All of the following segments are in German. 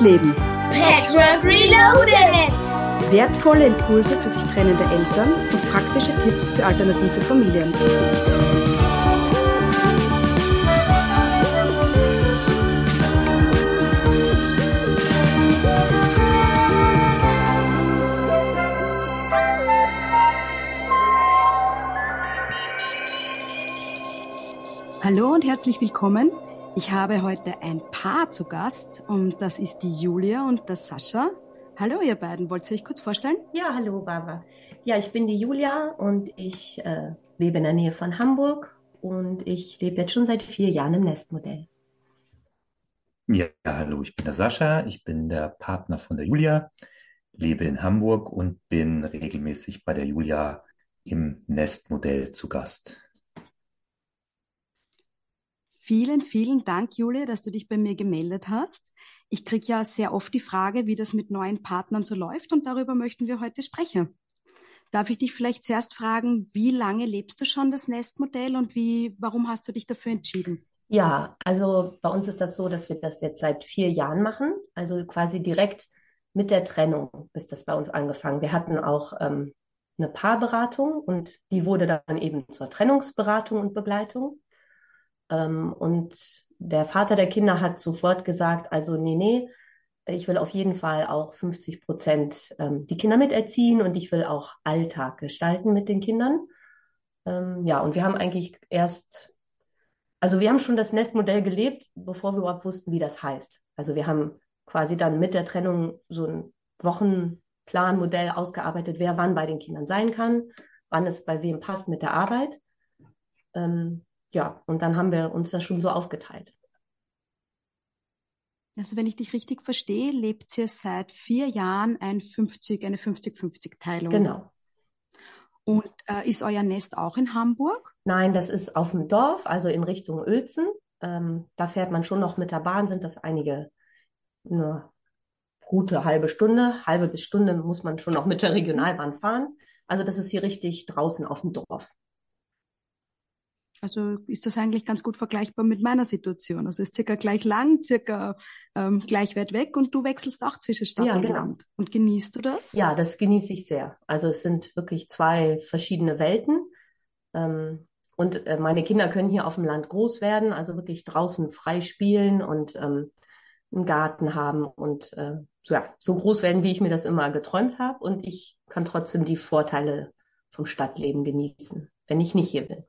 Nestleben. Patchwork Reloaded. Wertvolle Impulse für sich trennende Eltern und praktische Tipps für alternative Familien. Hallo und herzlich willkommen. Ich habe heute ein Paar zu Gast und das ist die Julia und der Sascha. Hallo ihr beiden, wollt ihr euch kurz vorstellen? Ja, hallo Barbara. Ja, ich bin die Julia und ich äh, lebe in der Nähe von Hamburg und ich lebe jetzt schon seit vier Jahren im Nestmodell. Ja, hallo, ich bin der Sascha, ich bin der Partner von der Julia, lebe in Hamburg und bin regelmäßig bei der Julia im Nestmodell zu Gast. Vielen, vielen Dank, Julia, dass du dich bei mir gemeldet hast. Ich kriege ja sehr oft die Frage, wie das mit neuen Partnern so läuft und darüber möchten wir heute sprechen. Darf ich dich vielleicht zuerst fragen, wie lange lebst du schon das Nestmodell und wie, warum hast du dich dafür entschieden? Ja, also bei uns ist das so, dass wir das jetzt seit vier Jahren machen, also quasi direkt mit der Trennung ist das bei uns angefangen. Wir hatten auch ähm, eine Paarberatung und die wurde dann eben zur Trennungsberatung und Begleitung. Ähm, und der Vater der Kinder hat sofort gesagt, also nee, nee, ich will auf jeden Fall auch 50 Prozent ähm, die Kinder miterziehen und ich will auch Alltag gestalten mit den Kindern. Ähm, ja, und wir haben eigentlich erst, also wir haben schon das Nestmodell gelebt, bevor wir überhaupt wussten, wie das heißt. Also wir haben quasi dann mit der Trennung so ein Wochenplanmodell ausgearbeitet, wer wann bei den Kindern sein kann, wann es bei wem passt mit der Arbeit. Ähm, ja, und dann haben wir uns das schon so aufgeteilt. Also wenn ich dich richtig verstehe, lebt ihr seit vier Jahren ein 50, eine 50-50-Teilung. Genau. Und äh, ist euer Nest auch in Hamburg? Nein, das ist auf dem Dorf, also in Richtung Uelzen. Ähm, da fährt man schon noch mit der Bahn, sind das einige, eine gute halbe Stunde, halbe bis Stunde muss man schon noch mit der Regionalbahn fahren. Also das ist hier richtig draußen auf dem Dorf. Also ist das eigentlich ganz gut vergleichbar mit meiner Situation. Also ist circa gleich lang, circa ähm, gleich weit weg und du wechselst auch zwischen Stadt Ja, und genau. Land. Und genießt du das? Ja, das genieße ich sehr. Also es sind wirklich zwei verschiedene Welten. Ähm, und äh, meine Kinder können hier auf dem Land groß werden, also wirklich draußen frei spielen und ähm, einen Garten haben und äh, so, ja, so groß werden, wie ich mir das immer geträumt habe. Und ich kann trotzdem die Vorteile vom Stadtleben genießen, wenn ich nicht hier bin.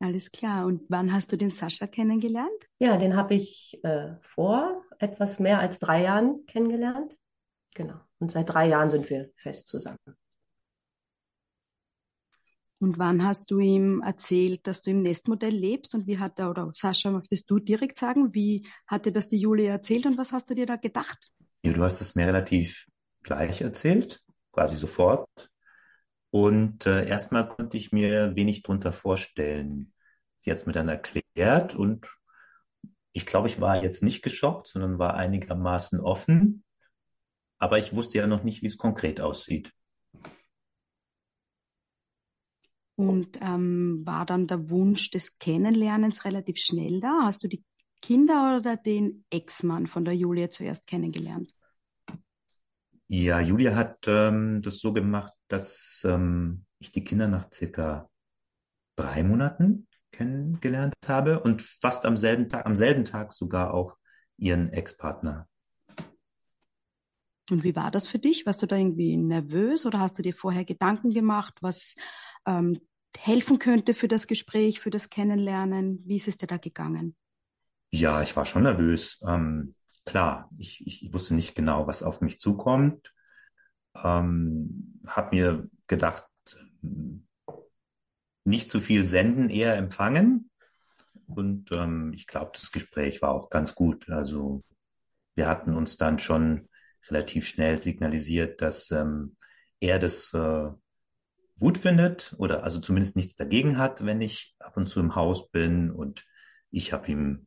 Alles klar. Und wann hast du den Sascha kennengelernt? Ja, den habe ich äh, vor etwas mehr als drei Jahren kennengelernt. Genau. Und seit drei Jahren sind wir fest zusammen. Und wann hast du ihm erzählt, dass du im Nestmodell lebst? Und wie hat er, oder Sascha, möchtest du direkt sagen, wie hat dir das die Julia erzählt und was hast du dir da gedacht? Ja, du hast es mir relativ gleich erzählt, quasi sofort. Und äh, erstmal konnte ich mir wenig drunter vorstellen. Sie hat es mir dann erklärt und ich glaube, ich war jetzt nicht geschockt, sondern war einigermaßen offen. Aber ich wusste ja noch nicht, wie es konkret aussieht. Und ähm, war dann der Wunsch des Kennenlernens relativ schnell da? Hast du die Kinder oder den Ex-Mann von der Julia zuerst kennengelernt? Ja, Julia hat ähm, das so gemacht, dass ähm, ich die Kinder nach circa drei Monaten kennengelernt habe und fast am selben Tag, am selben Tag sogar auch ihren Ex-Partner. Und wie war das für dich? Warst du da irgendwie nervös oder hast du dir vorher Gedanken gemacht, was ähm, helfen könnte für das Gespräch, für das Kennenlernen? Wie ist es dir da gegangen? Ja, ich war schon nervös. Ähm, klar, ich, ich wusste nicht genau, was auf mich zukommt. Ähm, hab mir gedacht, ähm, nicht zu viel senden, eher empfangen. Und ähm, ich glaube, das Gespräch war auch ganz gut. Also wir hatten uns dann schon relativ schnell signalisiert, dass ähm, er das äh, gut findet oder also zumindest nichts dagegen hat, wenn ich ab und zu im Haus bin. Und ich habe ihm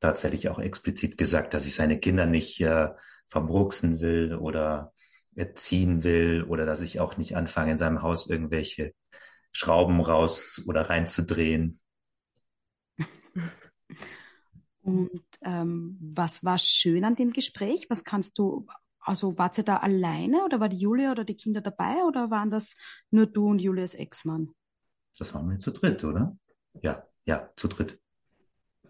tatsächlich auch explizit gesagt, dass ich seine Kinder nicht äh, vermurksen will oder erziehen will oder dass ich auch nicht anfange, in seinem Haus irgendwelche Schrauben raus oder reinzudrehen. Und ähm, was war schön an dem Gespräch? Was kannst du, also wart ihr da alleine oder war die Julia oder die Kinder dabei oder waren das nur du und Julias Ex-Mann? Das waren wir zu dritt, oder? Ja, ja, zu dritt.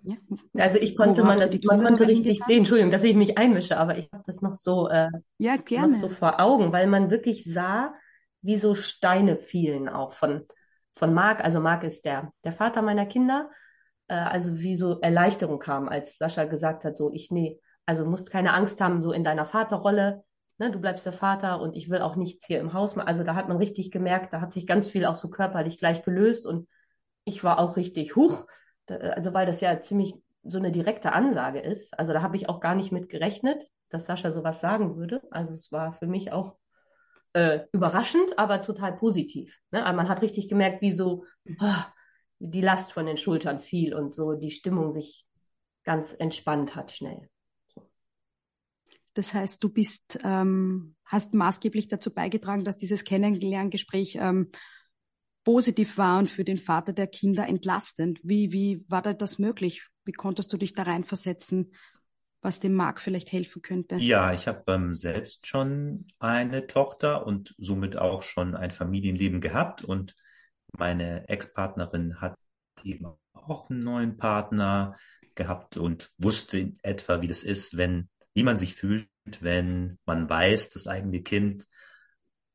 Ja. Also ich konnte Wo man das, man konnte noch richtig sehen, Entschuldigung, dass ich mich einmische, aber ich habe das noch so, äh, Ja, noch gerne. so vor Augen, weil man wirklich sah, wie so Steine fielen auch von, von Marc. Also Marc ist der, der Vater meiner Kinder. Äh, also wie so Erleichterung kam, als Sascha gesagt hat, so ich, nee, also musst keine Angst haben, so in deiner Vaterrolle, ne, du bleibst der Vater und ich will auch nichts hier im Haus machen. Also da hat man richtig gemerkt, da hat sich ganz viel auch so körperlich gleich gelöst und ich war auch richtig, huch, also weil das ja ziemlich so eine direkte Ansage ist. Also da habe ich auch gar nicht mit gerechnet, dass Sascha sowas sagen würde. Also es war für mich auch äh, überraschend, aber total positiv. Ne? Aber man hat richtig gemerkt, wie so ah, die Last von den Schultern fiel und so die Stimmung sich ganz entspannt hat schnell. Das heißt, du bist, ähm, hast maßgeblich dazu beigetragen, dass dieses Kennenlerngespräch ähm, positiv war und für den Vater der Kinder entlastend. Wie, wie war da das möglich? Wie konntest du dich da reinversetzen, was dem Marc vielleicht helfen könnte? Ja, ich habe ähm, selbst schon eine Tochter und somit auch schon ein Familienleben gehabt und meine Ex-Partnerin hat eben auch einen neuen Partner gehabt und wusste in etwa, wie das ist, wenn, wie man sich fühlt, wenn man weiß, das eigene Kind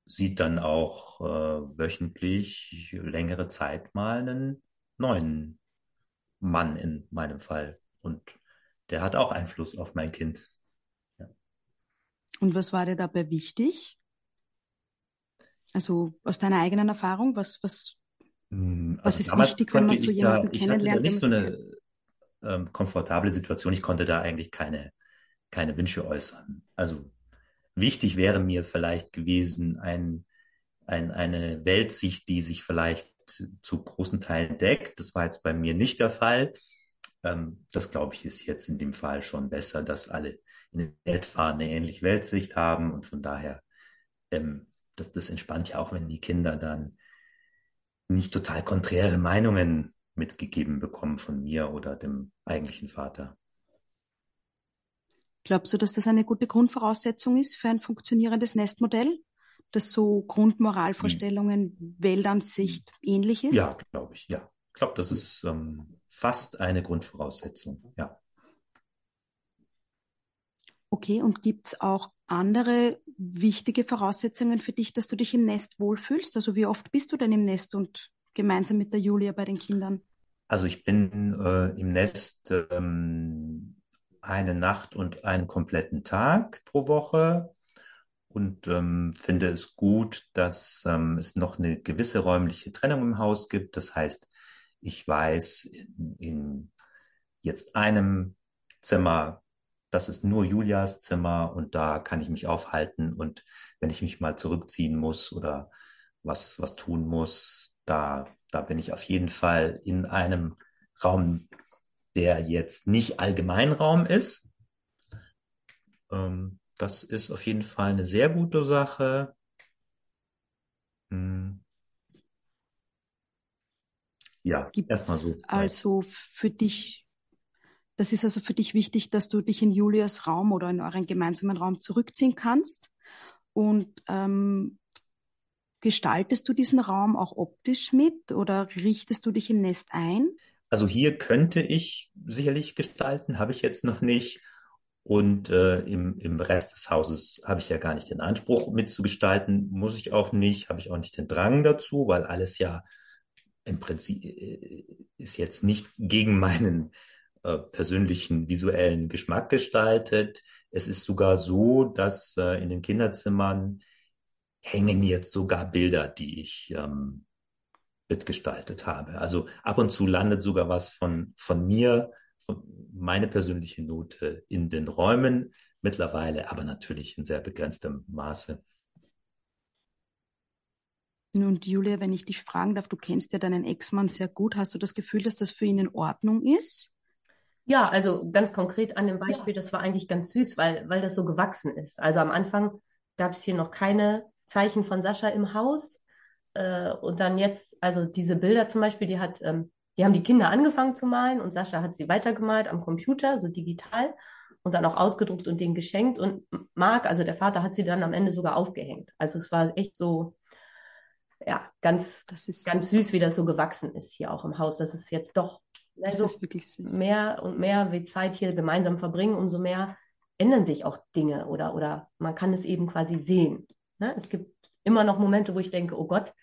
sieht dann auch äh, wöchentlich längere Zeit mal einen neuen Mann in meinem Fall. Und der hat auch Einfluss auf mein Kind. Und was war dir dabei wichtig? Also aus deiner eigenen Erfahrung, was, was, Hm, was Also ist damals wichtig, wenn man so ich da, jemanden ich hatte da kennenlernt, nicht so eine ähm, komfortable Situation. Ich konnte da eigentlich keine, keine Wünsche äußern. Also wichtig wäre mir vielleicht gewesen, ein, ein, eine Weltsicht, die sich vielleicht zu großen Teilen deckt. Das war jetzt bei mir nicht der Fall. Ähm, das glaube ich ist jetzt in dem Fall schon besser, dass alle in etwa eine ähnliche Weltsicht haben und von daher, ähm, das, das entspannt ja auch, wenn die Kinder dann nicht total konträre Meinungen mitgegeben bekommen von mir oder dem eigentlichen Vater. Glaubst du, dass das eine gute Grundvoraussetzung ist für ein funktionierendes Nestmodell, dass so Grundmoralvorstellungen, Weltansicht ähnlich ist? Ja, glaube ich, ja. Ich glaube, das ist ähm, fast eine Grundvoraussetzung, ja. Okay, und gibt's auch andere wichtige Voraussetzungen für dich, dass du dich im Nest wohlfühlst? Also wie oft bist du denn im Nest und gemeinsam mit der Julia bei den Kindern? Also ich bin äh, im Nest ähm, eine Nacht und einen kompletten Tag pro Woche und ähm, finde es gut, dass ähm, es noch eine gewisse räumliche Trennung im Haus gibt. Das heißt, ich weiß in, in jetzt einem Zimmer, das ist nur Julias Zimmer und da kann ich mich aufhalten und wenn ich mich mal zurückziehen muss oder was, was tun muss, da, da bin ich auf jeden Fall in einem Raum, der jetzt nicht Allgemeinraum ist. Ähm, das ist auf jeden Fall eine sehr gute Sache. Hm. Ja, erstmal so. Gibt's also für dich, das ist also für dich wichtig, dass du dich in Julias Raum oder in euren gemeinsamen Raum zurückziehen kannst und ähm, gestaltest du diesen Raum auch optisch mit oder richtest du dich im Nest ein? Also hier könnte ich sicherlich gestalten, habe ich jetzt noch nicht. Und äh, im, im Rest des Hauses habe ich ja gar nicht den Anspruch mitzugestalten, muss ich auch nicht, habe ich auch nicht den Drang dazu, weil alles ja im Prinzip äh, ist jetzt nicht gegen meinen äh, persönlichen visuellen Geschmack gestaltet. Es ist sogar so, dass äh, in den Kinderzimmern hängen jetzt sogar Bilder, die ich ähm, mitgestaltet habe. Also ab und zu landet sogar was von, von mir, von meine persönliche Note in den Räumen mittlerweile, aber natürlich in sehr begrenztem Maße. Und Julia, wenn ich dich fragen darf, du kennst ja deinen Ex-Mann sehr gut. Hast du das Gefühl, dass das für ihn in Ordnung ist? Ja, also ganz konkret an dem Beispiel, das war eigentlich ganz süß, weil, weil das so gewachsen ist. Also am Anfang gab es hier noch keine Zeichen von Sascha im Haus. Äh, und dann jetzt, also diese Bilder zum Beispiel, die hat ähm, die haben die Kinder angefangen zu malen und Sascha hat sie weitergemalt am Computer, so digital und dann auch ausgedruckt und denen geschenkt. Und Marc, also der Vater, hat sie dann am Ende sogar aufgehängt. Also es war echt so, ja, ganz, ganz süß, wie das so gewachsen ist hier auch im Haus. Das ist jetzt doch das ist wirklich süß. mehr und mehr wir Zeit hier gemeinsam verbringen, umso mehr ändern sich auch Dinge oder, oder man kann es eben quasi sehen. Ne? Es gibt immer noch Momente, wo ich denke, oh Gott,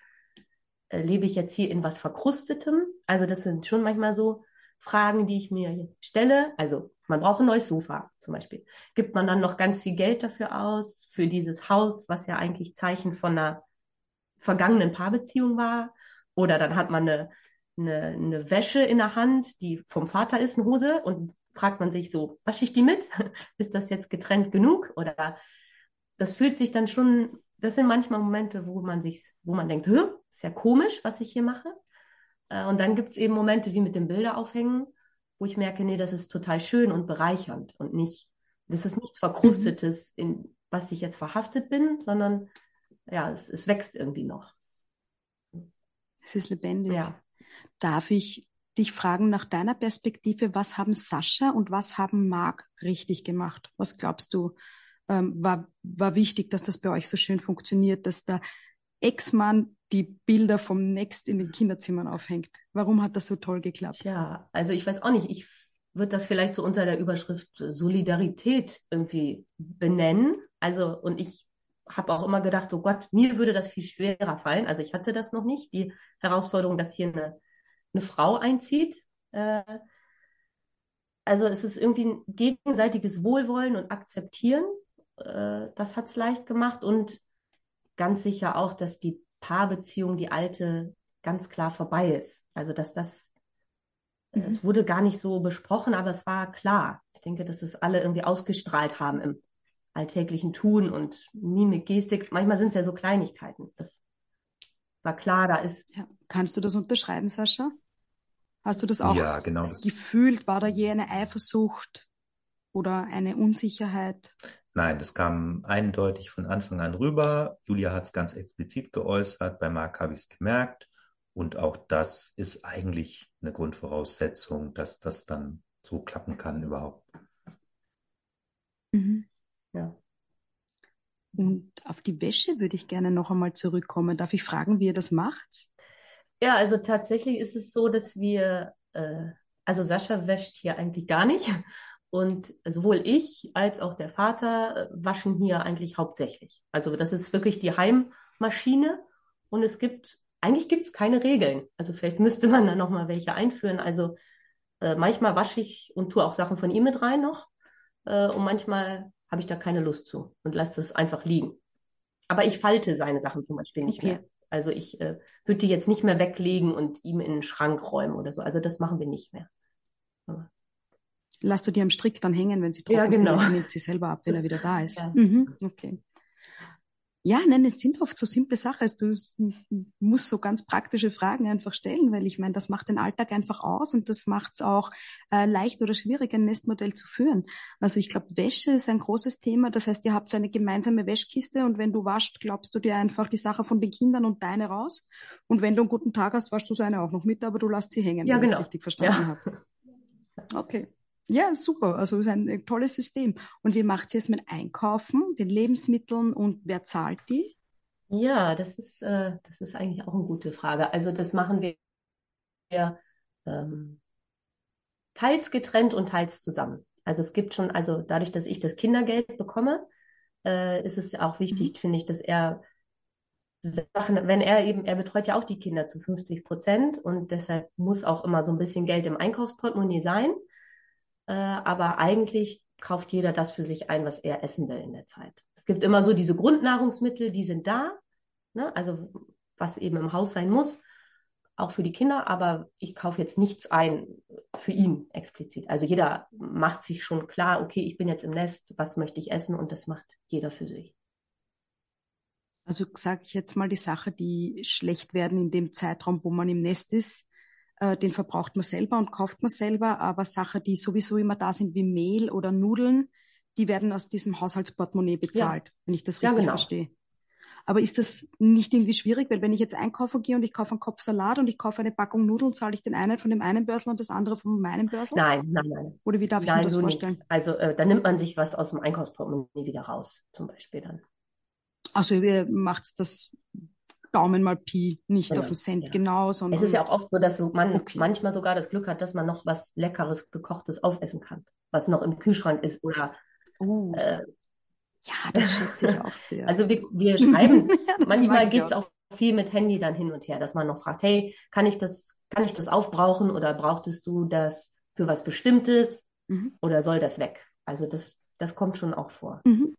äh, lebe ich jetzt hier in was Verkrustetem? Also das sind schon manchmal so Fragen, die ich mir stelle. Also man braucht ein neues Sofa zum Beispiel. Gibt man dann noch ganz viel Geld dafür aus, für dieses Haus, was ja eigentlich Zeichen von einer vergangenen Paarbeziehung war? Oder dann hat man eine, eine, eine Wäsche in der Hand, die vom Vater ist, eine Hose, und fragt man sich so, wasche ich die mit? ist das jetzt getrennt genug? Oder das fühlt sich dann schon, das sind manchmal Momente, wo man sich, wo man denkt, ist ja komisch, was ich hier mache. Äh, und dann gibt es eben Momente wie mit dem Bilder aufhängen, wo ich merke, nee, das ist total schön und bereichernd und nicht, das ist nichts Verkrustetes, in was ich jetzt verhaftet bin, sondern ja, es, es wächst irgendwie noch. Es ist lebendig. Ja. Darf ich dich fragen nach deiner Perspektive, was haben Sascha und was haben Marc richtig gemacht? Was glaubst du, ähm, war, war wichtig, dass das bei euch so schön funktioniert, dass der Ex-Mann die Bilder vom Next in den Kinderzimmern aufhängt. Warum hat das so toll geklappt? Ja, also ich weiß auch nicht, ich würde das vielleicht so unter der Überschrift Solidarität irgendwie benennen. Also, und ich habe auch immer gedacht, oh Gott, mir würde das viel schwerer fallen. Also ich hatte das noch nicht, die Herausforderung, dass hier eine, eine Frau einzieht. Äh, also es ist irgendwie ein gegenseitiges Wohlwollen und Akzeptieren. Äh, das hat es leicht gemacht und ganz sicher auch, dass die Paarbeziehung, die alte, ganz klar vorbei ist. Also dass das, mhm. es wurde gar nicht so besprochen, aber es war klar. Ich denke, dass es alle irgendwie ausgestrahlt haben im alltäglichen Tun und nie mit Gestik. Manchmal sind es ja so Kleinigkeiten. Das war klar, da ist. Ja. Kannst du das unterschreiben, Sascha? Hast du das auch ja, genau das. gefühlt? War da je eine Eifersucht oder eine Unsicherheit? Nein, das kam eindeutig von Anfang an rüber. Julia hat es ganz explizit geäußert. Bei Marc habe ich es gemerkt. Und auch das ist eigentlich eine Grundvoraussetzung, dass das dann so klappen kann überhaupt. Mhm. Ja. Und auf die Wäsche würde ich gerne noch einmal zurückkommen. Darf ich fragen, wie ihr das macht? Ja, also tatsächlich ist es so, dass wir, äh, also Sascha wäscht hier eigentlich gar nicht. Und sowohl ich als auch der Vater äh, waschen hier eigentlich hauptsächlich. Also das ist wirklich die Heimmaschine und es gibt, eigentlich gibt es keine Regeln. Also vielleicht müsste man da nochmal welche einführen. Also äh, manchmal wasche ich und tue auch Sachen von ihm mit rein noch äh, und manchmal habe ich da keine Lust zu und lasse das einfach liegen. Aber ich falte seine Sachen zum Beispiel nicht okay. mehr. Also ich äh, würde die jetzt nicht mehr weglegen und ihm in den Schrank räumen oder so. Also das machen wir nicht mehr. Aber Lass du die am Strick dann hängen, wenn sie trocken ja, genau. sind, und nimmt sie selber ab, wenn er wieder da ist. Ja. Mhm, okay. Ja, nein, es sind oft so simple Sachen. Also du musst so ganz praktische Fragen einfach stellen, weil ich meine, das macht den Alltag einfach aus und das macht es auch äh, leicht oder schwierig, ein Nestmodell zu führen. Also ich glaube, Wäsche ist ein großes Thema. Das heißt, ihr habt eine gemeinsame Wäschkiste und wenn du waschst, glaubst du dir einfach die Sache von den Kindern und deine raus. Und wenn du einen guten Tag hast, waschst du seine auch noch mit, aber du lässt sie hängen, ja, wenn genau. ich es richtig verstanden ja. habe. Okay. Ja, super. Also es ist ein tolles System. Und wie macht ihr es mit Einkaufen, den Lebensmitteln und wer zahlt die? Ja, das ist, äh, das ist eigentlich auch eine gute Frage. Also das machen wir ähm, teils getrennt und teils zusammen. Also es gibt schon, also dadurch, dass ich das Kindergeld bekomme, äh, ist es auch wichtig, mhm. finde ich, dass er Sachen, wenn er eben, er betreut ja auch die Kinder zu 50 Prozent und deshalb muss auch immer so ein bisschen Geld im Einkaufsportemonnaie sein. Äh, aber eigentlich kauft jeder das für sich ein, was er essen will in der Zeit. Es gibt immer so diese Grundnahrungsmittel, die sind da, ne? also was eben im Haus sein muss, auch für die Kinder, aber ich kaufe jetzt nichts ein für ihn explizit. Also jeder macht sich schon klar, okay, ich bin jetzt im Nest, was möchte ich essen und das macht jeder für sich. Also sage ich jetzt mal die Sache, die schlecht werden in dem Zeitraum, wo man im Nest ist, äh, den verbraucht man selber und kauft man selber, aber Sachen, die sowieso immer da sind, wie Mehl oder Nudeln, die werden aus diesem Haushaltsportemonnaie bezahlt, ja. wenn ich das richtig ja, genau. verstehe. Aber ist das nicht irgendwie schwierig? Weil wenn ich jetzt einkaufen gehe und ich kaufe einen Kopf Salat und ich kaufe eine Packung Nudeln, zahle ich den einen von dem einen Börsel und das andere von meinem Börsel? Nein, nein, nein. Oder wie darf ich nein, mir das so vorstellen? Nicht. Also äh, da nimmt man sich was aus dem Einkaufsportemonnaie wieder raus, zum Beispiel dann. Also ihr macht das Daumen mal Pi, nicht Genau, auf den Cent ja. genau, sondern Es ist ja auch oft so, dass so man Okay. manchmal sogar das Glück hat, dass man noch was Leckeres, Gekochtes aufessen kann, was noch im Kühlschrank ist. Oder Oh, äh, ja, das schätze ich auch sehr. also wir, wir schreiben, Ja, manchmal geht's auch. auch viel mit Handy dann hin und her, dass man noch fragt, hey, kann ich das, kann ich das aufbrauchen oder brauchtest du das für was Bestimmtes Mhm. oder soll das weg? Also das, das kommt schon auch vor. Mhm.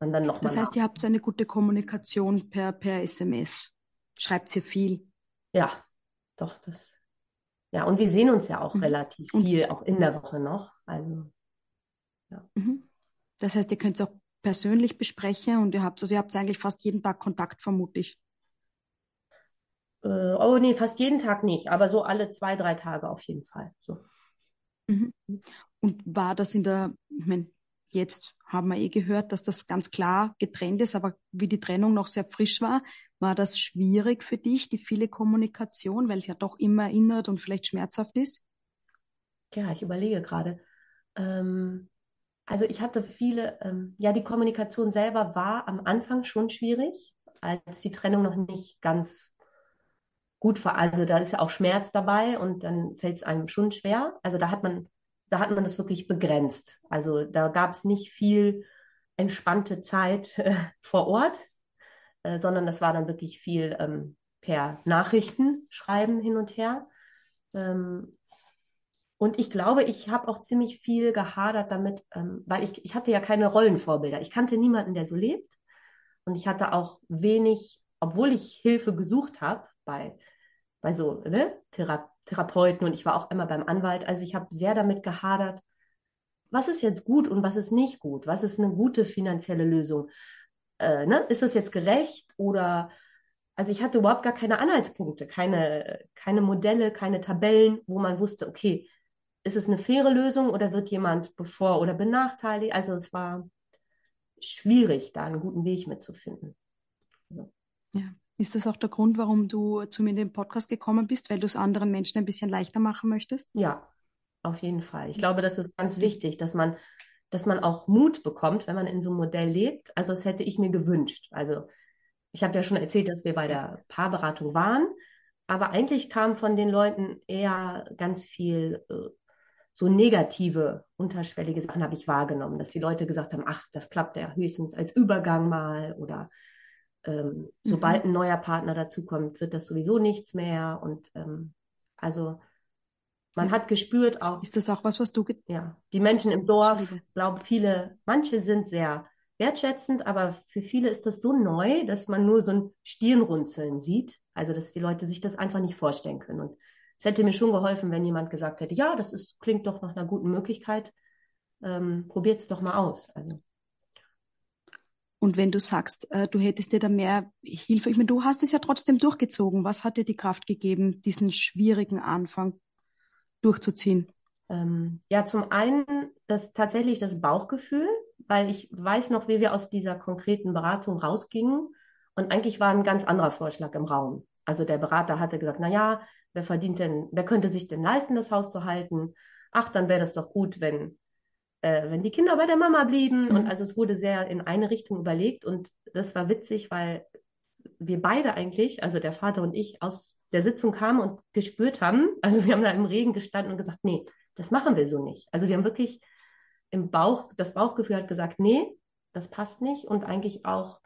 Und dann noch Das heißt, ihr habt so eine gute Kommunikation per, per SMS. Schreibt ihr viel. Ja, doch, das. Ja, und wir sehen uns ja auch Mhm. relativ viel, auch in der Woche noch. Also, Mhm. Das heißt, ihr könnt es auch persönlich besprechen und ihr habt, also ihr habt eigentlich fast jeden Tag Kontakt, vermute ich. äh, oh nee, fast jeden Tag nicht, aber so alle zwei, drei Tage auf jeden Fall. So. Mhm. Und war das in der, ich meine, jetzt haben wir eh gehört, dass das ganz klar getrennt ist, aber wie die Trennung noch sehr frisch war, war das schwierig für dich, die viele Kommunikation, weil es ja doch immer erinnert und vielleicht schmerzhaft ist? Ja, ich überlege gerade. Ähm, also ich hatte viele, ähm, ja, die Kommunikation selber war am Anfang schon schwierig, als die Trennung noch nicht ganz gut war. Also da ist ja auch Schmerz dabei und dann fällt es einem schon schwer. Also da hat man, da hat man das wirklich begrenzt. Also da gab es nicht viel entspannte Zeit äh, vor Ort, äh, sondern das war dann wirklich viel ähm, per Nachrichten schreiben hin und her. Ähm, und ich glaube, ich habe auch ziemlich viel gehadert damit, ähm, weil ich, ich hatte ja keine Rollenvorbilder. Ich kannte niemanden, der so lebt. Und ich hatte auch wenig, obwohl ich Hilfe gesucht habe bei, bei so ne, Thera Therapeuten und ich war auch immer beim Anwalt. Also ich habe sehr damit gehadert, was ist jetzt gut und was ist nicht gut? Was ist eine gute finanzielle Lösung? Äh, ne? Ist das jetzt gerecht oder also ich hatte überhaupt gar keine Anhaltspunkte, keine, keine Modelle, keine Tabellen, wo man wusste, okay, ist es eine faire Lösung oder wird jemand bevor oder benachteiligt? Also es war schwierig, da einen guten Weg mitzufinden. Ja. Ist das auch der Grund, warum du zu mir in den Podcast gekommen bist, weil du es anderen Menschen ein bisschen leichter machen möchtest? Ja, auf jeden Fall. Ich glaube, das ist ganz wichtig, dass man, dass man auch Mut bekommt, wenn man in so einem Modell lebt. Also das hätte ich mir gewünscht. Also ich habe ja schon erzählt, dass wir bei der Paarberatung waren, aber eigentlich kam von den Leuten eher ganz viel äh, so negative, unterschwellige Sachen habe ich wahrgenommen, dass die Leute gesagt haben, ach, das klappt ja höchstens als Übergang mal oder ähm, sobald ein neuer Partner dazukommt, wird das sowieso nichts mehr. Und ähm, also man hat gespürt auch, Ist das auch was, was du ja, die Menschen im Dorf, glaube viele, manche sind sehr wertschätzend, aber für viele ist das so neu, dass man nur so ein Stirnrunzeln sieht. Also, dass die Leute sich das einfach nicht vorstellen können. Und es hätte mir schon geholfen, wenn jemand gesagt hätte, ja, das ist, klingt doch nach einer guten Möglichkeit. Ähm, Probiert es doch mal aus. Also, Und wenn du sagst, äh, du hättest dir da mehr Hilfe, ich meine, du hast es ja trotzdem durchgezogen. Was hat dir die Kraft gegeben, diesen schwierigen Anfang durchzuziehen? ähm, ja, zum einen das tatsächlich das Bauchgefühl, weil ich weiß noch, wie wir aus dieser konkreten Beratung rausgingen. Und eigentlich war ein ganz anderer Vorschlag im Raum. Also der Berater hatte gesagt, na ja, wer verdient denn, wer könnte sich denn leisten, das Haus zu halten? Ach, dann wäre das doch gut, wenn, äh, wenn die Kinder bei der Mama blieben. Mhm. Und also es wurde sehr in eine Richtung überlegt und das war witzig, weil wir beide eigentlich, also der Vater und ich, aus der Sitzung kamen und gespürt haben, also wir haben da im Regen gestanden und gesagt, nee, das machen wir so nicht. Also wir haben wirklich im Bauch, das Bauchgefühl hat gesagt, nee, das passt nicht und eigentlich auch,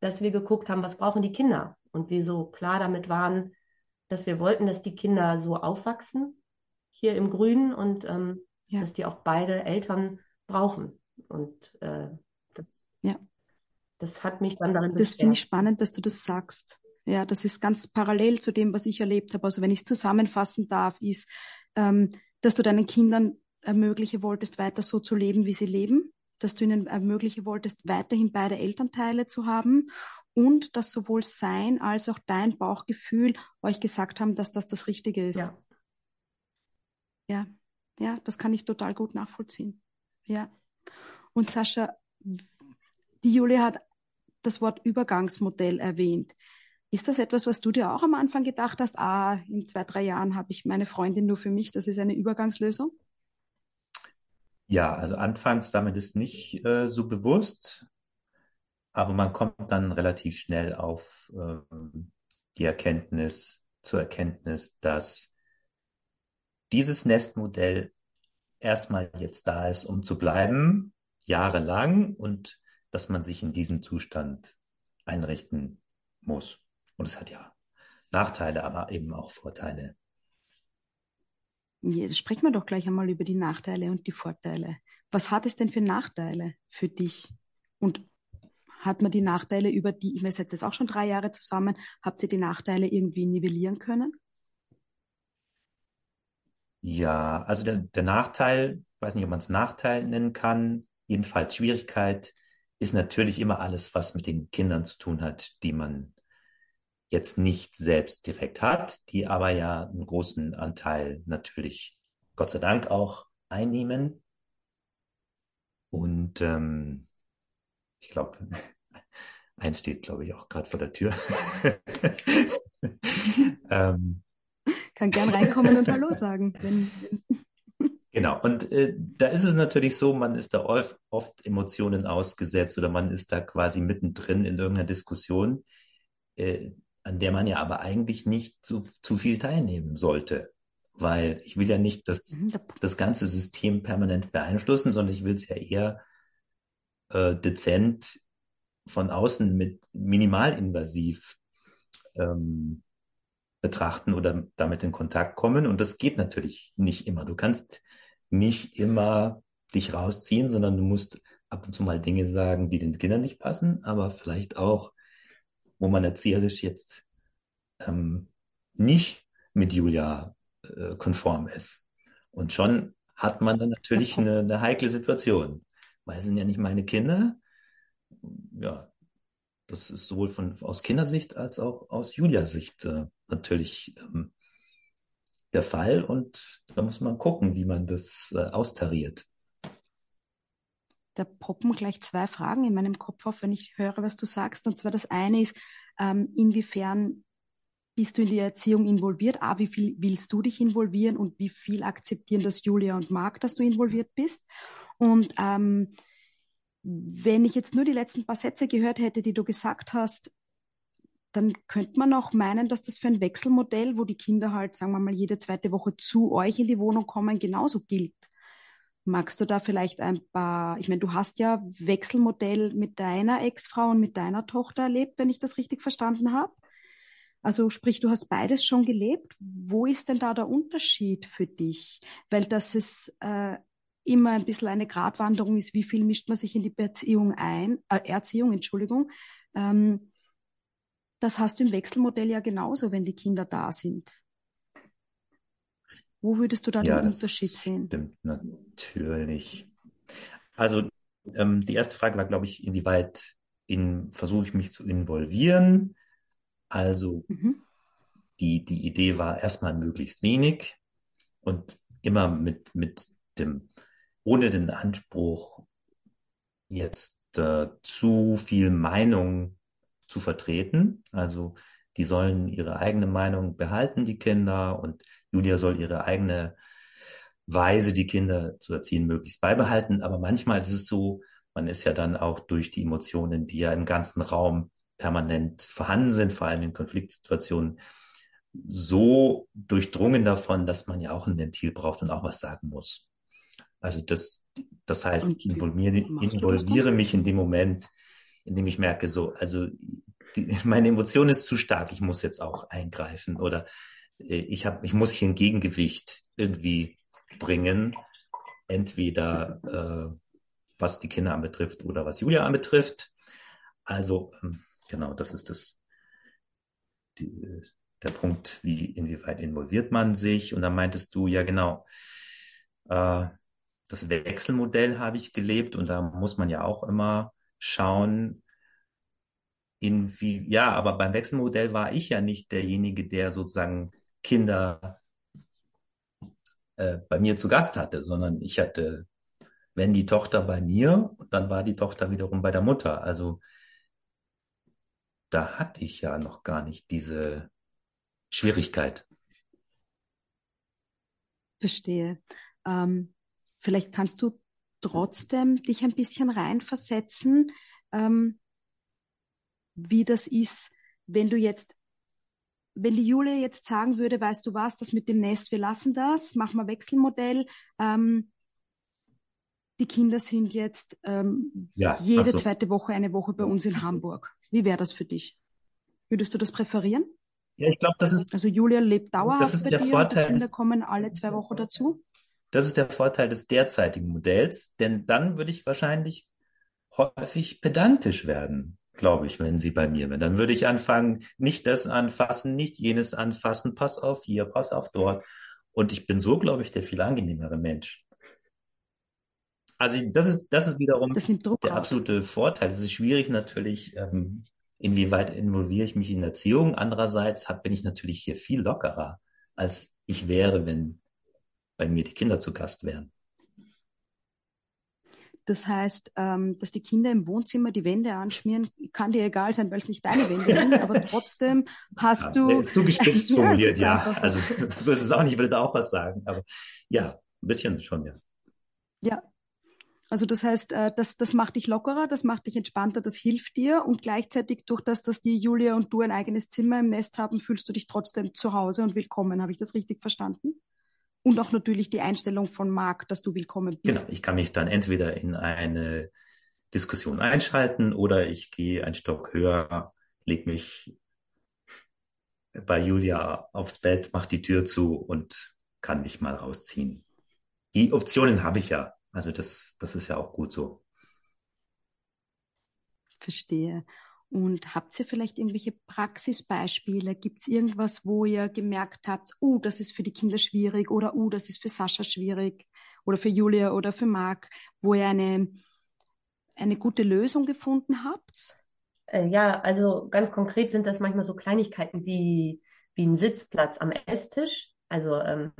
dass wir geguckt haben, was brauchen die Kinder und wir so klar damit waren, dass wir wollten, dass die Kinder so aufwachsen hier im Grünen und ähm, Ja. dass die auch beide Eltern brauchen und äh, das, Ja. das hat mich dann darin Das finde ich bestärkt. spannend, dass du das sagst. Ja, das ist ganz parallel zu dem, was ich erlebt habe. Also wenn ich es zusammenfassen darf, ist, ähm, dass du deinen Kindern ermöglichen wolltest, weiter so zu leben, wie sie leben, dass du ihnen ermöglichen wolltest, weiterhin beide Elternteile zu haben und dass sowohl sein als auch dein Bauchgefühl euch gesagt haben, dass das das Richtige ist. Ja. Ja, ja, das kann ich total gut nachvollziehen. Ja. Und Sascha, die Julia hat das Wort Übergangsmodell erwähnt. Ist das etwas, was du dir auch am Anfang gedacht hast? Ah, in zwei, drei Jahren habe ich meine Freundin nur für mich. Das ist eine Übergangslösung? Ja, also anfangs war mir das nicht äh, so bewusst, aber man kommt dann relativ schnell auf äh, die Erkenntnis, zur Erkenntnis, dass dieses Nestmodell erstmal jetzt da ist, um zu bleiben, jahrelang und dass man sich in diesem Zustand einrichten muss. Und es hat ja Nachteile, aber eben auch Vorteile. Ja, sprechen wir doch gleich einmal über die Nachteile und die Vorteile. Was hat es denn für Nachteile für dich? Und hat man die Nachteile über die, ihr seid jetzt auch schon drei Jahre zusammen, habt ihr die Nachteile irgendwie nivellieren können? Ja, also der, der Nachteil, weiß nicht, ob man es Nachteil nennen kann, jedenfalls Schwierigkeit ist natürlich immer alles, was mit den Kindern zu tun hat, die man jetzt nicht selbst direkt hat, die aber ja einen großen Anteil natürlich, Gott sei Dank, auch einnehmen. Und ähm, ich glaube, eins steht, glaube ich, auch gerade vor der Tür. ähm, Kann gern reinkommen und Hallo sagen. Wenn, Genau, und äh, da ist es natürlich so, man ist da oft, oft Emotionen ausgesetzt oder man ist da quasi mittendrin in irgendeiner Diskussion, äh, an der man ja aber eigentlich nicht zu, zu viel teilnehmen sollte. Weil ich will ja nicht das, mhm, das ganze System permanent beeinflussen, sondern ich will es ja eher äh, dezent von außen mit minimalinvasiv ähm, betrachten oder damit in Kontakt kommen. Und das geht natürlich nicht immer. Du kannst nicht immer dich rausziehen, sondern du musst ab und zu mal Dinge sagen, die den Kindern nicht passen, aber vielleicht auch, wo man erzieherisch jetzt ähm, nicht mit Julia äh, konform ist. Und schon hat man dann natürlich eine, eine heikle Situation, weil es sind ja nicht meine Kinder. Ja, das ist sowohl von aus Kindersicht als auch aus Julias Sicht äh, natürlich ähm, der Fall und da muss man gucken, wie man das äh, austariert. Da poppen gleich zwei Fragen in meinem Kopf auf, wenn ich höre, was du sagst. Und zwar das eine ist, ähm, inwiefern bist du in die Erziehung involviert? A, wie viel willst du dich involvieren und wie viel akzeptieren das Julia und Marc, dass du involviert bist? Und ähm, wenn ich jetzt nur die letzten paar Sätze gehört hätte, die du gesagt hast, dann könnte man auch meinen, dass das für ein Wechselmodell, wo die Kinder halt, sagen wir mal, jede zweite Woche zu euch in die Wohnung kommen, genauso gilt. Magst du da vielleicht ein paar, ich meine, du hast ja Wechselmodell mit deiner Ex-Frau und mit deiner Tochter erlebt, wenn ich das richtig verstanden habe. Also sprich, du hast beides schon gelebt. Wo ist denn da der Unterschied für dich? Weil das ist äh, immer ein bisschen eine Gratwanderung ist, wie viel mischt man sich in die Beziehung ein, äh, Erziehung, Entschuldigung. Ähm, das hast du im Wechselmodell ja genauso, wenn die Kinder da sind. Wo würdest du da ja, den Unterschied sehen? Stimmt natürlich. Also ähm, die erste Frage war, glaube ich, inwieweit in, versuche ich mich zu involvieren. Also mhm. die, die Idee war erstmal möglichst wenig und immer mit, mit dem, ohne den Anspruch, jetzt äh, zu viel Meinung zu vertreten. Also die sollen ihre eigene Meinung behalten, die Kinder, und Julia soll ihre eigene Weise, die Kinder zu erziehen, möglichst beibehalten. Aber manchmal ist es so, man ist ja dann auch durch die Emotionen, die ja im ganzen Raum permanent vorhanden sind, vor allem in Konfliktsituationen, so durchdrungen davon, dass man ja auch ein Ventil braucht und auch was sagen muss. Also das, das heißt, ich involviere, involviere mich in dem Moment, in dem ich merke, so, also die, meine Emotion ist zu stark, ich muss jetzt auch eingreifen oder äh, ich habe, ich muss hier ein Gegengewicht irgendwie bringen, entweder äh, was die Kinder anbetrifft oder was Julia anbetrifft. Also ähm, genau, das ist das die, der Punkt, wie inwieweit involviert man sich. Und dann meintest du ja genau, äh, das Wechselmodell habe ich gelebt und da muss man ja auch immer schauen, in wie, ja, aber beim Wechselmodell war ich ja nicht derjenige, der sozusagen Kinder äh, bei mir zu Gast hatte, sondern ich hatte, wenn die Tochter bei mir, dann war die Tochter wiederum bei der Mutter. Also da hatte ich ja noch gar nicht diese Schwierigkeit. Verstehe. Ähm, vielleicht kannst du trotzdem dich ein bisschen reinversetzen, ähm, wie das ist, wenn du jetzt, wenn die Julia jetzt sagen würde, weißt du was, das mit dem Nest, wir lassen das, machen wir Wechselmodell. Ähm, die Kinder sind jetzt ähm, ja, jede so. zweite Woche eine Woche bei uns in Hamburg. Wie wäre das für dich? Würdest du das präferieren? Ja, ich glaube, das ist. Also Julia lebt dauerhaft das ist bei der dir Vorteil, die Kinder kommen alle zwei Wochen dazu. Das ist der Vorteil des derzeitigen Modells, denn dann würde ich wahrscheinlich häufig pedantisch werden, glaube ich, wenn sie bei mir wären. Dann würde ich anfangen, nicht das anfassen, nicht jenes anfassen, pass auf hier, pass auf dort. Und ich bin so, glaube ich, der viel angenehmere Mensch. Also das ist, das ist wiederum das der absolute Vorteil. Es ist schwierig natürlich, ähm, inwieweit involviere ich mich in Erziehung. Andererseits hab, bin ich natürlich hier viel lockerer, als ich wäre, wenn bei mir die Kinder zu Gast wären. Das heißt, ähm, dass die Kinder im Wohnzimmer die Wände anschmieren, kann dir egal sein, weil es nicht deine Wände sind, aber trotzdem hast ja, du. Zugespitzt formuliert, ja. ja. Also so ist es auch nicht, ich würde da auch was sagen, aber ja, ein bisschen schon, ja. Ja, also das heißt, äh, das, das macht dich lockerer, das macht dich entspannter, das hilft dir und gleichzeitig durch das, dass die Julia und du ein eigenes Zimmer im Nest haben, fühlst du dich trotzdem zu Hause und willkommen. Habe ich das richtig verstanden? Und auch natürlich die Einstellung von Marc, dass du willkommen bist. Genau, ich kann mich dann entweder in eine Diskussion einschalten oder ich gehe einen Stock höher, leg mich bei Julia aufs Bett, mach die Tür zu und kann mich mal rausziehen. Die Optionen habe ich ja. Also das, das ist ja auch gut so. Verstehe. Und habt ihr vielleicht irgendwelche Praxisbeispiele? Gibt es irgendwas, wo ihr gemerkt habt, oh, das ist für die Kinder schwierig oder oh, das ist für Sascha schwierig oder für Julia oder für Marc, wo ihr eine, eine gute Lösung gefunden habt? Äh, ja, also ganz konkret sind das manchmal so Kleinigkeiten wie, wie ein Sitzplatz am Esstisch. Also ähm,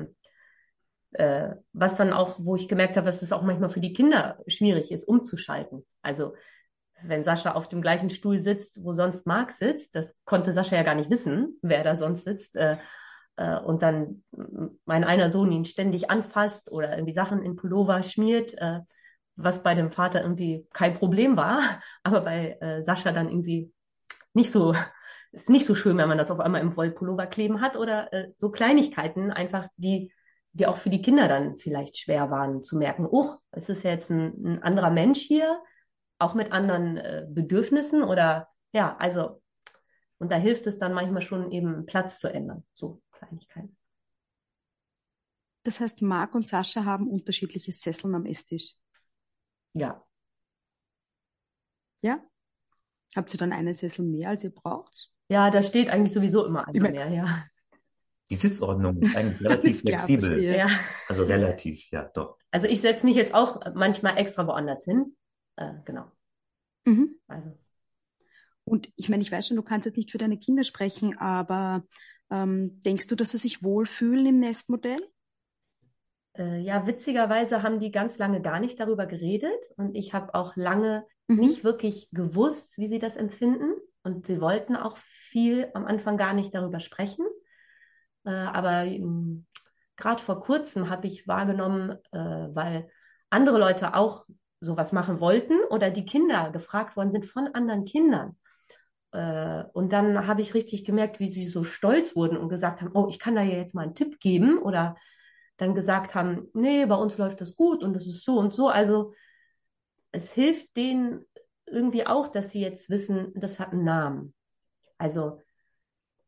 äh, was dann auch, wo ich gemerkt habe, dass es auch manchmal für die Kinder schwierig ist, umzuschalten. Also wenn Sascha auf dem gleichen Stuhl sitzt, wo sonst Marc sitzt, das konnte Sascha ja gar nicht wissen, wer da sonst sitzt, äh, äh, und dann mein einer Sohn ihn ständig anfasst oder irgendwie Sachen in Pullover schmiert, äh, was bei dem Vater irgendwie kein Problem war, aber bei äh, Sascha dann irgendwie nicht so ist nicht so schön, wenn man das auf einmal im Wollpullover kleben hat oder äh, so Kleinigkeiten einfach, die die auch für die Kinder dann vielleicht schwer waren zu merken, oh, es ist jetzt ein, ein anderer Mensch hier, auch mit anderen äh, Bedürfnissen oder ja, also und da hilft es dann manchmal schon eben Platz zu ändern, so Kleinigkeiten. Das heißt, Marc und Sascha haben unterschiedliche Sesseln am Esstisch. Ja. Ja? Habt ihr dann einen Sessel mehr, als ihr braucht? Ja, da steht eigentlich sowieso immer einer mehr, ja. Die Sitzordnung ist eigentlich relativ flexibel. Ja. Also relativ, ja, doch. Also ich setze mich jetzt auch manchmal extra woanders hin. Äh, genau. Mhm. Also. Und ich meine, ich weiß schon, du kannst jetzt nicht für deine Kinder sprechen, aber ähm, denkst du, dass sie sich wohlfühlen im Nestmodell? Äh, ja, witzigerweise haben die ganz lange gar nicht darüber geredet und ich habe auch lange mhm. nicht wirklich gewusst, wie sie das empfinden. Und sie wollten auch viel am Anfang gar nicht darüber sprechen. Äh, aber ähm, gerade vor kurzem habe ich wahrgenommen, äh, weil andere Leute auch sowas machen wollten oder die Kinder gefragt worden sind von anderen Kindern. Äh, und dann habe ich richtig gemerkt, wie sie so stolz wurden und gesagt haben, oh, ich kann da ja jetzt mal einen Tipp geben oder dann gesagt haben, nee, bei uns läuft das gut und es ist so und so. Also es hilft denen irgendwie auch, dass sie jetzt wissen, das hat einen Namen. Also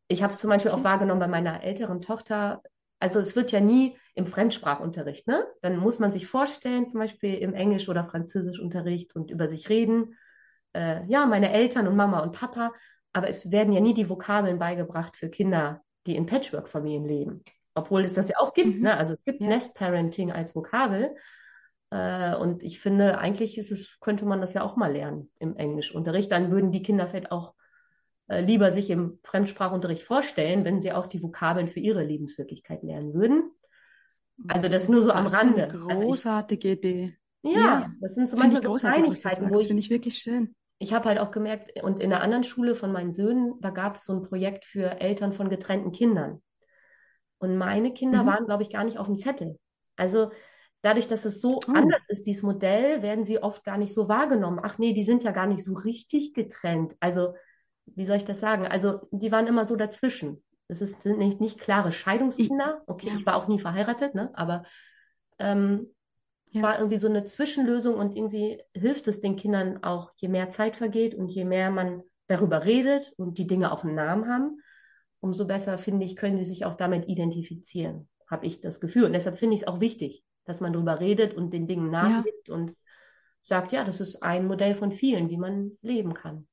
ich habe es zum Beispiel auch wahrgenommen bei meiner älteren Tochter. Also es wird ja nie im Fremdsprachunterricht, ne? Dann muss man sich vorstellen, zum Beispiel im Englisch- oder Französischunterricht und über sich reden. Äh, ja, meine Eltern und Mama und Papa. Aber es werden ja nie die Vokabeln beigebracht für Kinder, die in Patchwork-Familien leben. Obwohl es das ja auch gibt, mhm. ne? Also es gibt ja. Nest-Parenting als Vokabel. Äh, und ich finde, eigentlich ist es, könnte man das ja auch mal lernen im Englischunterricht. Dann würden die Kinder vielleicht auch äh, lieber sich im Fremdsprachunterricht vorstellen, wenn sie auch die Vokabeln für ihre Lebenswirklichkeit lernen würden. Also das nur so am das Rande. Eine großartige also ich, Idee. Ja, ja, das sind so manchmal so Kleinigkeiten, wo ich, finde ich wirklich schön. ich habe halt auch gemerkt, und in der anderen Schule von meinen Söhnen, da gab es so ein Projekt für Eltern von getrennten Kindern. Und meine Kinder mhm. waren, glaube ich, gar nicht auf dem Zettel. Also dadurch, dass es so oh. anders ist, dieses Modell, werden sie oft gar nicht so wahrgenommen. Ach nee, die sind ja gar nicht so richtig getrennt. Also, wie soll ich das sagen? Also, die waren immer so dazwischen. Das ist, sind nicht, nicht klare Scheidungskinder. Okay, ja. ich war auch nie verheiratet, ne? Aber ähm, ja. Es war irgendwie so eine Zwischenlösung und irgendwie hilft es den Kindern auch, je mehr Zeit vergeht und je mehr man darüber redet und die Dinge auch einen Namen haben, umso besser, finde ich, können die sich auch damit identifizieren, habe ich das Gefühl. Und deshalb finde ich es auch wichtig, dass man darüber redet und den Dingen Namen ja. gibt und sagt, ja, das ist ein Modell von vielen, wie man leben kann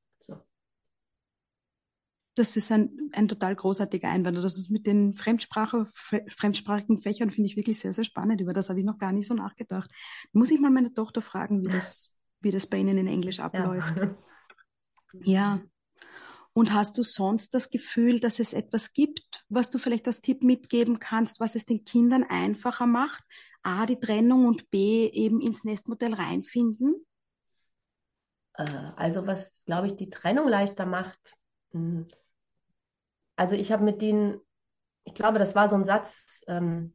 das ist ein, ein total großartiger Einwand. Das ist mit den Fremdsprache, fremdsprachigen Fächern finde ich wirklich sehr, sehr spannend. Über das habe ich noch gar nicht so nachgedacht. Muss ich mal meine Tochter fragen, wie das, wie das bei Ihnen in Englisch abläuft. Ja. ja. Und hast du sonst das Gefühl, dass es etwas gibt, was du vielleicht als Tipp mitgeben kannst, was es den Kindern einfacher macht? A, die Trennung und B, eben ins Nestmodell reinfinden? Äh, also was, glaube ich, die Trennung leichter macht, hm, also ich habe mit denen, ich glaube, das war so ein Satz, ähm,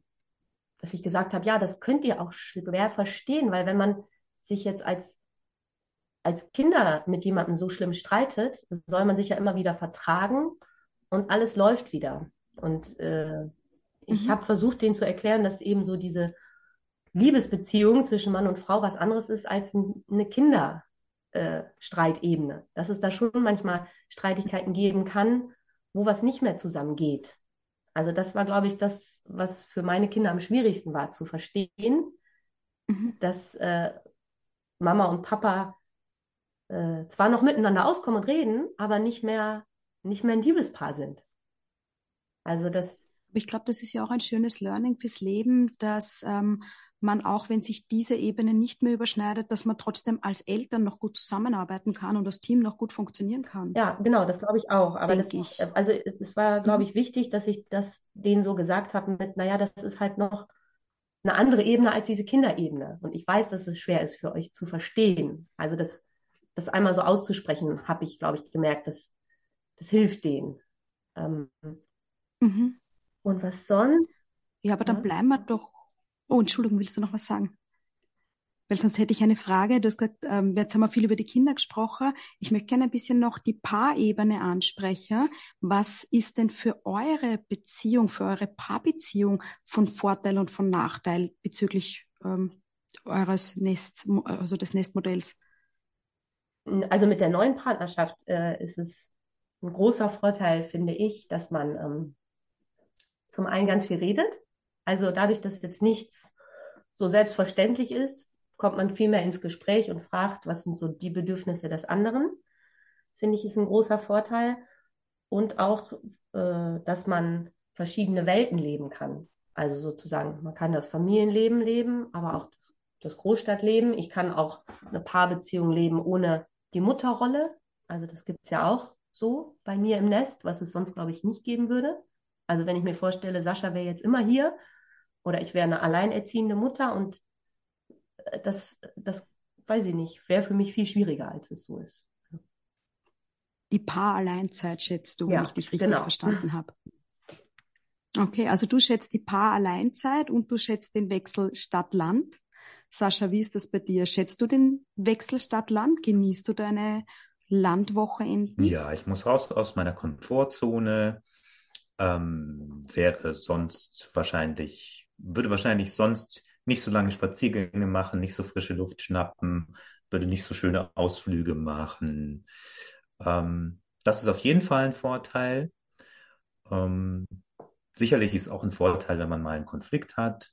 dass ich gesagt habe, ja, das könnt ihr auch schwer verstehen, weil wenn man sich jetzt als als Kinder mit jemandem so schlimm streitet, soll man sich ja immer wieder vertragen und alles läuft wieder. Und äh, ich mhm. habe versucht, denen zu erklären, dass eben so diese Liebesbeziehung zwischen Mann und Frau was anderes ist als eine Kinderstreitebene. Äh, dass es da schon manchmal Streitigkeiten geben kann, wo was nicht mehr zusammengeht. Also das war, glaube ich, das, was für meine Kinder am schwierigsten war zu verstehen, mhm. dass äh, Mama und Papa äh, zwar noch miteinander auskommen und reden, aber nicht mehr, nicht mehr ein Liebespaar sind. Also das. Ich glaube, das ist ja auch ein schönes Learning fürs Leben, dass ähm, man auch, wenn sich diese Ebene nicht mehr überschneidet, dass man trotzdem als Eltern noch gut zusammenarbeiten kann und das Team noch gut funktionieren kann. Ja, genau, das glaube ich auch. Aber das, ich. also es war, glaube mhm. ich, wichtig, dass ich das denen so gesagt habe mit, naja, das ist halt noch eine andere Ebene als diese Kinderebene. Und ich weiß, dass es schwer ist für euch zu verstehen. Also das, das einmal so auszusprechen, habe ich, glaube ich, gemerkt, dass das hilft denen. Ähm, mhm. Und was sonst? Ja, aber dann ja. bleiben wir doch Oh, Entschuldigung, willst du noch was sagen? Weil sonst hätte ich eine Frage. Du hast gesagt, ähm, jetzt haben wir viel über die Kinder gesprochen. Ich möchte gerne ein bisschen noch die Paarebene ansprechen. Was ist denn für eure Beziehung, für eure Paarbeziehung von Vorteil und von Nachteil bezüglich ähm, eures Nest, also des Nestmodells? Also mit der neuen Partnerschaft äh, ist es ein großer Vorteil, finde ich, dass man ähm, zum einen ganz viel redet also dadurch, dass jetzt nichts so selbstverständlich ist, kommt man viel mehr ins Gespräch und fragt, was sind so die Bedürfnisse des anderen. Finde ich, ist ein großer Vorteil. Und auch, äh, dass man verschiedene Welten leben kann. Also sozusagen, man kann das Familienleben leben, aber auch das, das Großstadtleben. Ich kann auch eine Paarbeziehung leben ohne die Mutterrolle. Also das gibt es ja auch so bei mir im Nest, was es sonst, glaube ich, nicht geben würde. Also wenn ich mir vorstelle, Sascha wäre jetzt immer hier oder ich wäre eine alleinerziehende Mutter und äh, das, das weiß ich nicht, wäre für mich viel schwieriger, als es so ist. Die Paar-Alleinzeit schätzt du, ja, wenn ich dich richtig genau. verstanden habe. Okay, also du schätzt die Paar-Alleinzeit und du schätzt den Wechsel Stadt-Land. Sascha, wie ist das bei dir? Schätzt du den Wechsel Stadt-Land? Genießt du deine Landwochenenden? Ja, ich muss raus aus meiner Komfortzone. Ähm, wäre sonst wahrscheinlich würde wahrscheinlich sonst nicht so lange Spaziergänge machen, nicht so frische Luft schnappen, würde nicht so schöne Ausflüge machen. Ähm, das ist auf jeden Fall ein Vorteil. Ähm, sicherlich ist auch ein Vorteil, wenn man mal einen Konflikt hat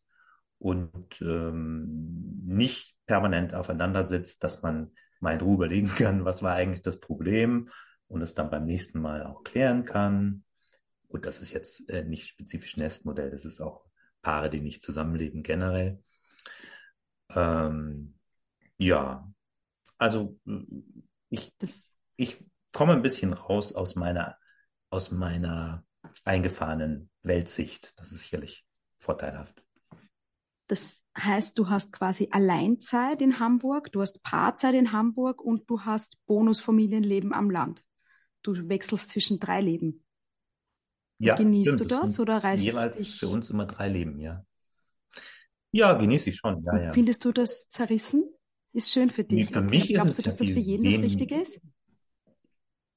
und ähm, nicht permanent aufeinander sitzt, dass man mal in Ruhe überlegen kann, was war eigentlich das Problem und es dann beim nächsten Mal auch klären kann. Und das ist jetzt äh, nicht spezifisch Nestmodell, das ist auch Paare, die nicht zusammenleben, generell. Ähm, ja, also ich, ich komme ein bisschen raus aus meiner, aus meiner eingefahrenen Weltsicht. Das ist sicherlich vorteilhaft. Das heißt, du hast quasi Alleinzeit in Hamburg, du hast Paarzeit in Hamburg und du hast Bonusfamilienleben am Land. Du wechselst zwischen drei Leben. Ja, Genießt stimmt. du Das das oder reißt es jeweils dich? für uns immer drei Leben, ja. Ja, genieße ich schon, ja, ja. Findest du das zerrissen? Ist schön für Nee, dich. für mich ist Glaubst es du, ja dass das für jeden das Richtige ist?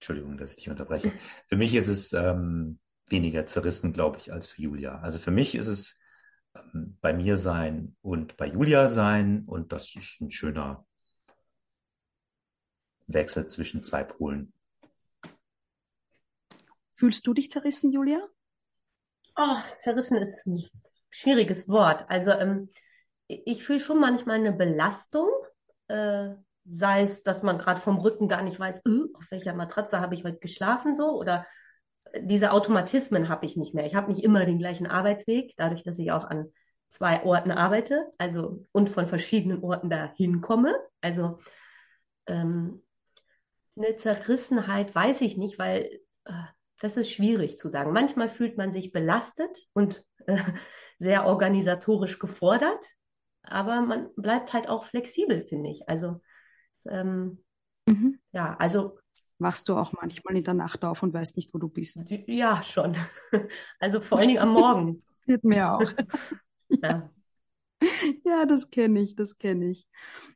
Entschuldigung, dass ich dich unterbreche. Für mich ist es ähm, weniger zerrissen, glaube ich, als für Julia. Also für mich ist es ähm, bei mir sein und bei Julia sein und das ist ein schöner Wechsel zwischen zwei Polen. Fühlst du dich zerrissen, Julia? Oh, zerrissen ist ein schwieriges Wort. Also ähm, ich fühle schon manchmal eine Belastung, äh, sei es, dass man gerade vom Rücken gar nicht weiß, äh, auf welcher Matratze habe ich heute geschlafen so oder diese Automatismen habe ich nicht mehr. Ich habe nicht immer den gleichen Arbeitsweg, dadurch, dass ich auch an zwei Orten arbeite, also und von verschiedenen Orten dahin komme. Also ähm, eine Zerrissenheit weiß ich nicht, weil äh, das ist schwierig zu sagen. Manchmal fühlt man sich belastet und äh, sehr organisatorisch gefordert, aber man bleibt halt auch flexibel, finde ich. Also ähm, Mhm. ja, also Wachst du auch manchmal in der Nacht auf und weißt nicht, wo du bist? ja, schon. Also vor allen Dingen am Morgen. Passiert mir auch. Ja. Ja, das kenne ich, das kenne ich.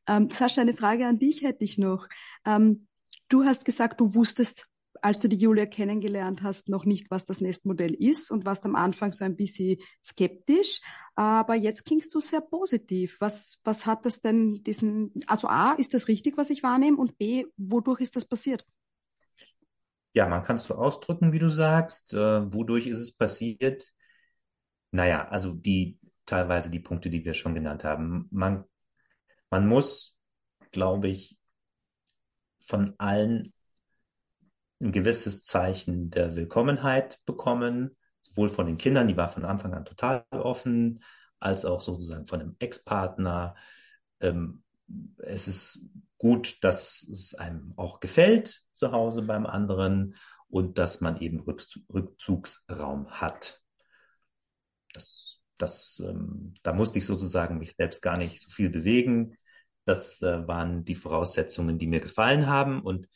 Ähm, Sascha, eine Frage an dich hätte ich noch. Ähm, du hast gesagt, du wusstest, als du die Julia kennengelernt hast, noch nicht, was das Nestmodell ist und warst am Anfang so ein bisschen skeptisch. Aber jetzt klingst du sehr positiv. Was, was hat das denn diesen, also A, ist das richtig, was ich wahrnehme? Und B, wodurch ist das passiert? Ja, man kann es so ausdrücken, wie du sagst. Äh, wodurch ist es passiert? Naja, also die teilweise die Punkte, die wir schon genannt haben. Man, man muss, glaube ich, von allen ein gewisses Zeichen der Willkommenheit bekommen, sowohl von den Kindern, die war von Anfang an total offen, als auch sozusagen von dem Ex-Partner. Ähm, es ist gut, dass es einem auch gefällt zu Hause beim anderen und dass man eben Rückzu Rückzugsraum hat. Das, das, ähm, da musste ich sozusagen mich selbst gar nicht so viel bewegen. Das äh, waren die Voraussetzungen, die mir gefallen haben. Und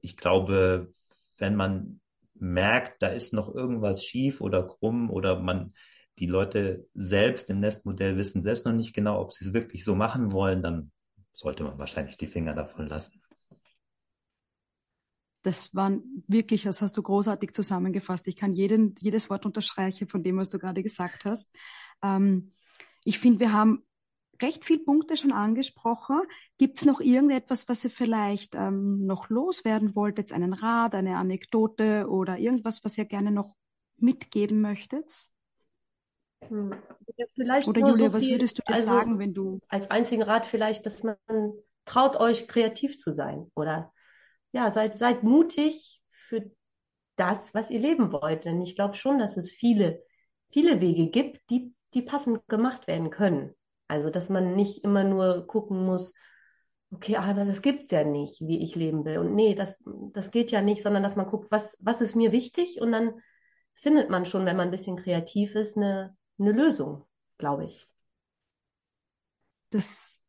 ich glaube, wenn man merkt, da ist noch irgendwas schief oder krumm oder man die Leute selbst im Nestmodell wissen selbst noch nicht genau, ob sie es wirklich so machen wollen, dann sollte man wahrscheinlich die Finger davon lassen. Das waren wirklich, das hast du großartig zusammengefasst. Ich kann jeden, jedes Wort unterstreichen von dem, was du gerade gesagt hast. Ähm, ich finde, wir haben recht viele Punkte schon angesprochen. Gibt es noch irgendetwas, was ihr vielleicht ähm, noch loswerden wollt? Jetzt einen Rat, eine Anekdote oder irgendwas, was ihr gerne noch mitgeben möchtet? Hm. Ja, Oder Julia, so was würdest du dir also sagen, wenn du als einzigen Rat vielleicht, dass man traut euch kreativ zu sein oder ja, seid, seid mutig für das, was ihr leben wollt. Denn ich glaube schon, dass es viele, viele Wege gibt, die, die passend gemacht werden können. Also, dass man nicht immer nur gucken muss, okay, aber das gibt's ja nicht, wie ich leben will. Und nee, das, das geht ja nicht, sondern dass man guckt, was, was ist mir wichtig? Und dann findet man schon, wenn man ein bisschen kreativ ist, eine, eine Lösung, glaube ich. Das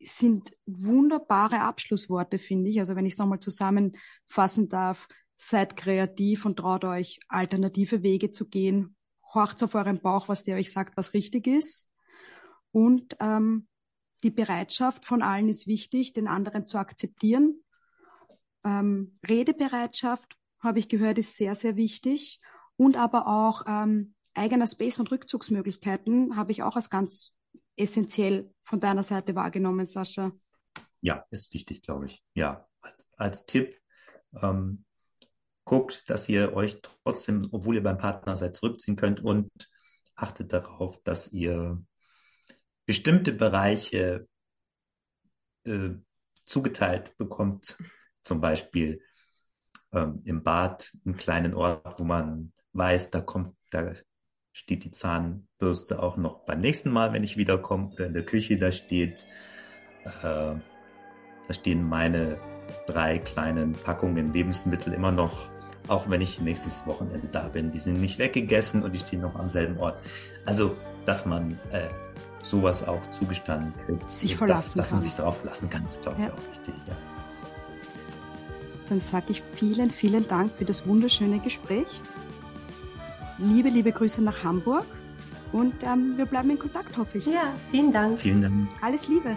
sind wunderbare Abschlussworte, finde ich. Also wenn ich es nochmal zusammenfassen darf, seid kreativ und traut euch, alternative Wege zu gehen. Horcht auf euren Bauch, was der euch sagt, was richtig ist. Und ähm, die Bereitschaft von allen ist wichtig, den anderen zu akzeptieren. Ähm, Redebereitschaft, habe ich gehört, ist sehr, sehr wichtig. Und aber auch ähm, eigener Space und Rückzugsmöglichkeiten habe ich auch als ganz essentiell von deiner Seite wahrgenommen, Sascha. Ja, ist wichtig, glaube ich. Ja, als, als Tipp, ähm, guckt, dass ihr euch trotzdem, obwohl ihr beim Partner seid, zurückziehen könnt und achtet darauf, dass ihr bestimmte Bereiche äh, zugeteilt bekommt. Zum Beispiel ähm, im Bad einen kleinen Ort, wo man weiß, da kommt, da steht die Zahnbürste auch noch beim nächsten Mal, wenn ich wiederkomme, oder in der Küche da steht, äh, da stehen meine drei kleinen Packungen Lebensmittel immer noch, auch wenn ich nächstes Wochenende da bin. Die sind nicht weggegessen und die stehen noch am selben Ort. Also, dass man äh, sowas auch zugestanden kriegt. Sich verlassen dass, dass man sich darauf verlassen kann, ist, glaube ich, ja. auch wichtig. Ja. Dann sage ich vielen, vielen Dank für das wunderschöne Gespräch. Liebe, liebe Grüße nach Hamburg und ähm, wir bleiben in Kontakt, hoffe ich. Ja, vielen Dank. Vielen Dank. Alles Liebe.